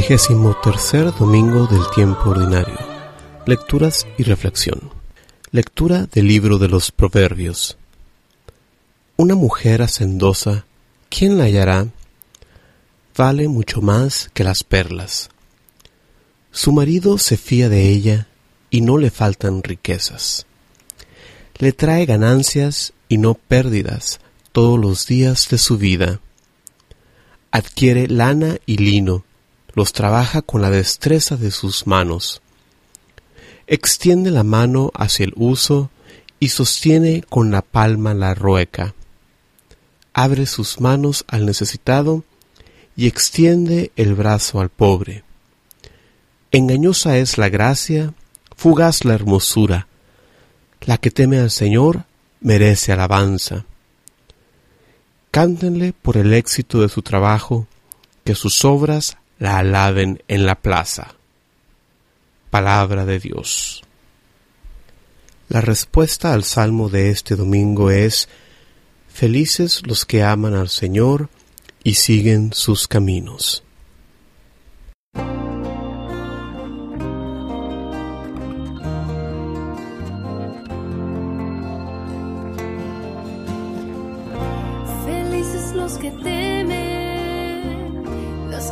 Trigésimo tercer domingo del tiempo ordinario. Lecturas y reflexión. Lectura del libro de los Proverbios. Una mujer hacendosa, ¿quién la hallará? Vale mucho más que las perlas. Su marido se fía de ella y no le faltan riquezas. Le trae ganancias y no pérdidas todos los días de su vida. Adquiere lana y lino, los trabaja con la destreza de sus manos. Extiende la mano hacia el uso y sostiene con la palma la rueca. Abre sus manos al necesitado y extiende el brazo al pobre. Engañosa es la gracia, fugaz la hermosura. La que teme al Señor merece alabanza. Cántenle por el éxito de su trabajo, que sus obras la alaben en la plaza. Palabra de Dios. La respuesta al salmo de este domingo es Felices los que aman al Señor y siguen sus caminos.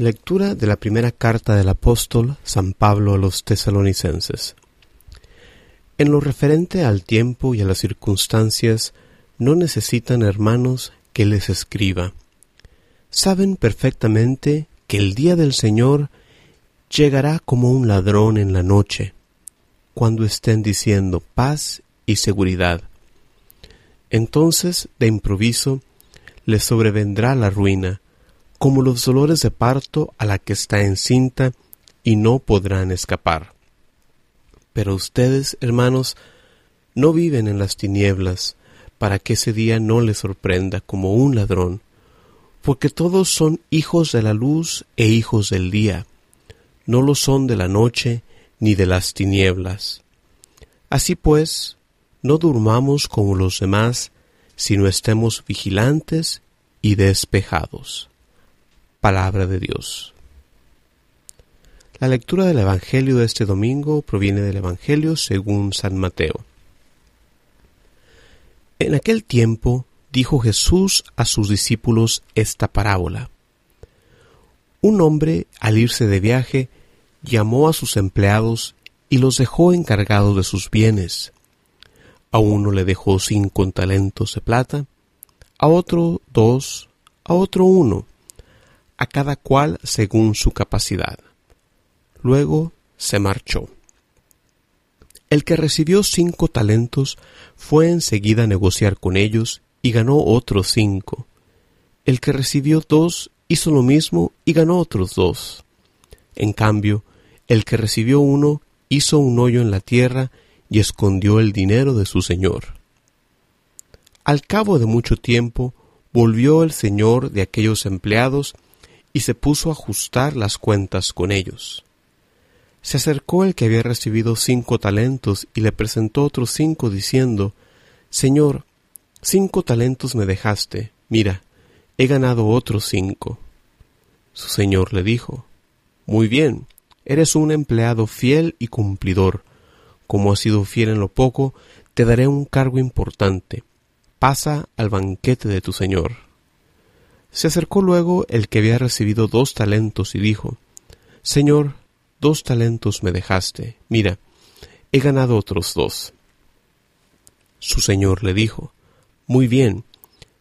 Lectura de la primera carta del apóstol San Pablo a los tesalonicenses. En lo referente al tiempo y a las circunstancias, no necesitan, hermanos, que les escriba. Saben perfectamente que el día del Señor llegará como un ladrón en la noche, cuando estén diciendo paz y seguridad. Entonces, de improviso, les sobrevendrá la ruina, como los dolores de parto a la que está encinta y no podrán escapar. Pero ustedes, hermanos, no viven en las tinieblas, para que ese día no les sorprenda como un ladrón, porque todos son hijos de la luz e hijos del día, no lo son de la noche ni de las tinieblas. Así pues, no durmamos como los demás, sino estemos vigilantes y despejados. Palabra de Dios. La lectura del Evangelio de este domingo proviene del Evangelio según San Mateo. En aquel tiempo dijo Jesús a sus discípulos esta parábola. Un hombre, al irse de viaje, llamó a sus empleados y los dejó encargados de sus bienes. A uno le dejó cinco talentos de plata, a otro dos, a otro uno, a cada cual según su capacidad. Luego se marchó. El que recibió cinco talentos fue enseguida a negociar con ellos y ganó otros cinco. El que recibió dos hizo lo mismo y ganó otros dos. En cambio, el que recibió uno hizo un hoyo en la tierra y escondió el dinero de su señor. Al cabo de mucho tiempo volvió el señor de aquellos empleados y se puso a ajustar las cuentas con ellos. Se acercó el que había recibido cinco talentos y le presentó otros cinco diciendo Señor, cinco talentos me dejaste, mira, he ganado otros cinco. Su señor le dijo Muy bien, eres un empleado fiel y cumplidor. Como has sido fiel en lo poco, te daré un cargo importante. Pasa al banquete de tu señor. Se acercó luego el que había recibido dos talentos y dijo Señor, dos talentos me dejaste, mira, he ganado otros dos. Su señor le dijo Muy bien,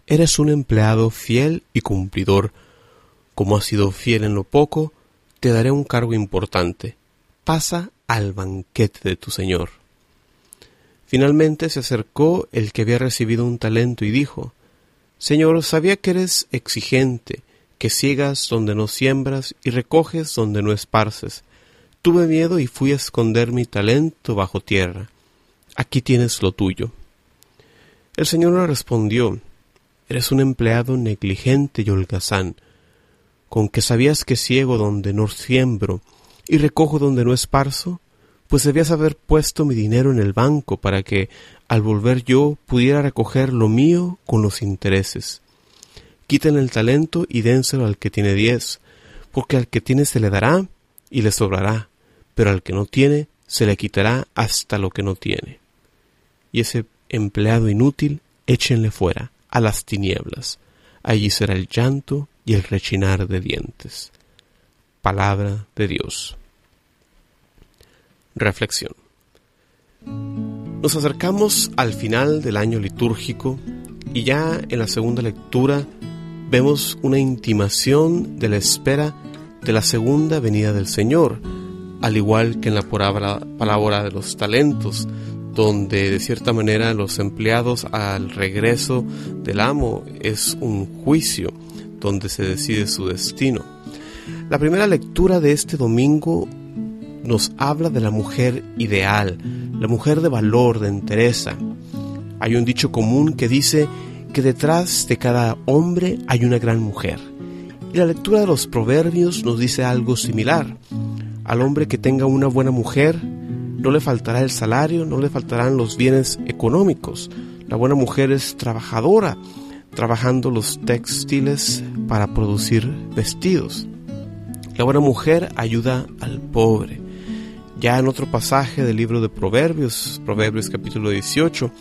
eres un empleado fiel y cumplidor. Como has sido fiel en lo poco, te daré un cargo importante. Pasa al banquete de tu señor. Finalmente se acercó el que había recibido un talento y dijo Señor, sabía que eres exigente, que ciegas donde no siembras y recoges donde no esparces. Tuve miedo y fui a esconder mi talento bajo tierra. Aquí tienes lo tuyo. El Señor le respondió Eres un empleado negligente y holgazán, con que sabías que ciego donde no siembro y recojo donde no esparzo, pues debías haber puesto mi dinero en el banco para que, al volver yo pudiera recoger lo mío con los intereses. Quiten el talento y dénselo al que tiene diez, porque al que tiene se le dará y le sobrará, pero al que no tiene se le quitará hasta lo que no tiene. Y ese empleado inútil échenle fuera, a las tinieblas. Allí será el llanto y el rechinar de dientes. Palabra de Dios. Reflexión. Nos acercamos al final del año litúrgico y ya en la segunda lectura vemos una intimación de la espera de la segunda venida del Señor, al igual que en la palabra de los talentos, donde de cierta manera los empleados al regreso del amo es un juicio donde se decide su destino. La primera lectura de este domingo nos habla de la mujer ideal, la mujer de valor, de entereza. Hay un dicho común que dice que detrás de cada hombre hay una gran mujer. Y la lectura de los proverbios nos dice algo similar. Al hombre que tenga una buena mujer, no le faltará el salario, no le faltarán los bienes económicos. La buena mujer es trabajadora, trabajando los textiles para producir vestidos. La buena mujer ayuda al pobre. Ya en otro pasaje del libro de Proverbios, Proverbios capítulo 18,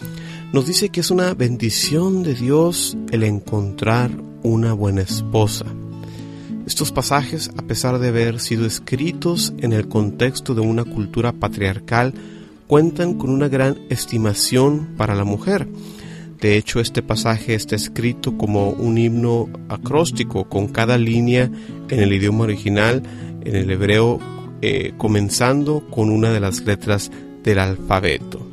nos dice que es una bendición de Dios el encontrar una buena esposa. Estos pasajes, a pesar de haber sido escritos en el contexto de una cultura patriarcal, cuentan con una gran estimación para la mujer. De hecho, este pasaje está escrito como un himno acróstico, con cada línea en el idioma original, en el hebreo, eh, comenzando con una de las letras del alfabeto.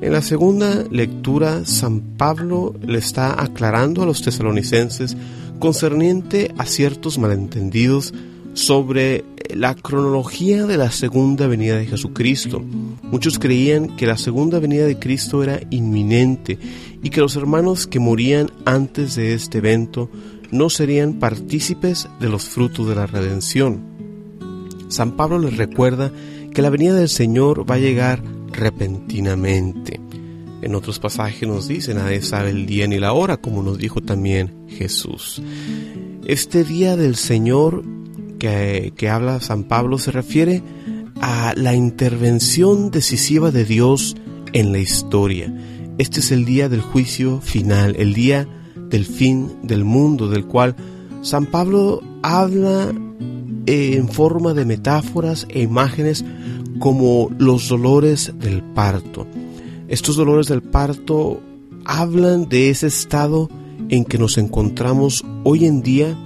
En la segunda lectura, San Pablo le está aclarando a los tesalonicenses concerniente a ciertos malentendidos sobre la cronología de la segunda venida de Jesucristo. Muchos creían que la segunda venida de Cristo era inminente y que los hermanos que morían antes de este evento no serían partícipes de los frutos de la redención. San Pablo les recuerda que la venida del Señor va a llegar repentinamente. En otros pasajes nos dice, nadie sabe el día ni la hora, como nos dijo también Jesús. Este día del Señor que, que habla San Pablo se refiere a la intervención decisiva de Dios en la historia. Este es el día del juicio final, el día del fin del mundo, del cual San Pablo habla en forma de metáforas e imágenes como los dolores del parto. Estos dolores del parto hablan de ese estado en que nos encontramos hoy en día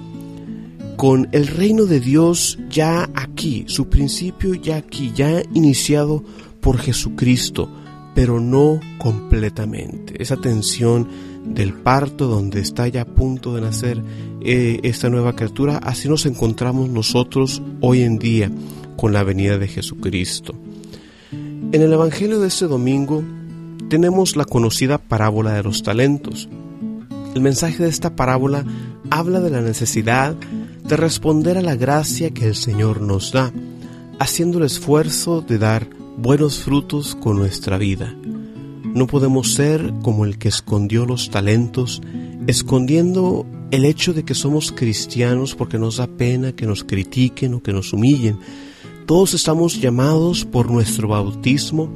con el reino de Dios ya aquí, su principio ya aquí, ya iniciado por Jesucristo, pero no completamente. Esa tensión del parto donde está ya a punto de nacer eh, esta nueva criatura, así nos encontramos nosotros hoy en día con la venida de Jesucristo. En el Evangelio de este domingo tenemos la conocida parábola de los talentos. El mensaje de esta parábola habla de la necesidad de responder a la gracia que el Señor nos da, haciendo el esfuerzo de dar buenos frutos con nuestra vida. No podemos ser como el que escondió los talentos, escondiendo el hecho de que somos cristianos porque nos da pena que nos critiquen o que nos humillen, todos estamos llamados por nuestro bautismo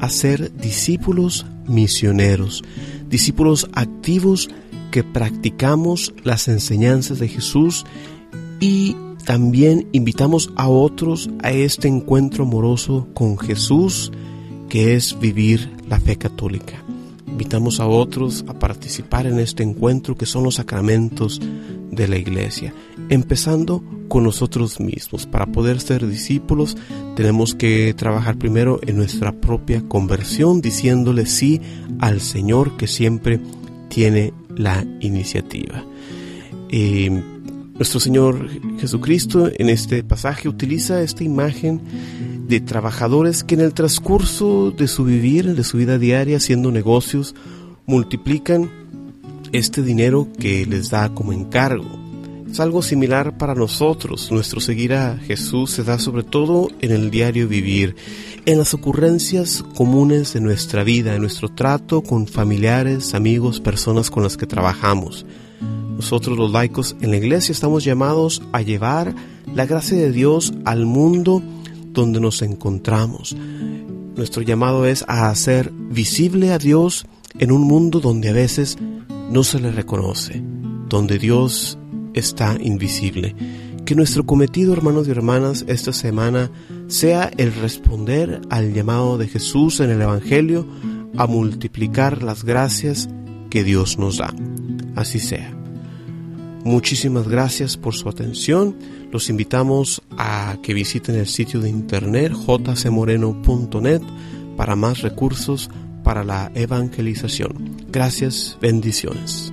a ser discípulos misioneros, discípulos activos que practicamos las enseñanzas de Jesús y también invitamos a otros a este encuentro amoroso con Jesús que es vivir la fe católica. Invitamos a otros a participar en este encuentro que son los sacramentos de la iglesia, empezando con nosotros mismos. Para poder ser discípulos tenemos que trabajar primero en nuestra propia conversión, diciéndole sí al Señor que siempre tiene la iniciativa. Eh, nuestro Señor Jesucristo en este pasaje utiliza esta imagen de trabajadores que en el transcurso de su vivir, de su vida diaria, haciendo negocios, multiplican este dinero que les da como encargo. Es algo similar para nosotros. Nuestro seguir a Jesús se da sobre todo en el diario vivir, en las ocurrencias comunes de nuestra vida, en nuestro trato con familiares, amigos, personas con las que trabajamos. Nosotros los laicos en la iglesia estamos llamados a llevar la gracia de Dios al mundo donde nos encontramos. Nuestro llamado es a hacer visible a Dios en un mundo donde a veces no se le reconoce, donde Dios está invisible. Que nuestro cometido, hermanos y hermanas, esta semana sea el responder al llamado de Jesús en el Evangelio a multiplicar las gracias que Dios nos da. Así sea. Muchísimas gracias por su atención. Los invitamos a que visiten el sitio de internet jcmoreno.net para más recursos para la evangelización. Gracias, bendiciones.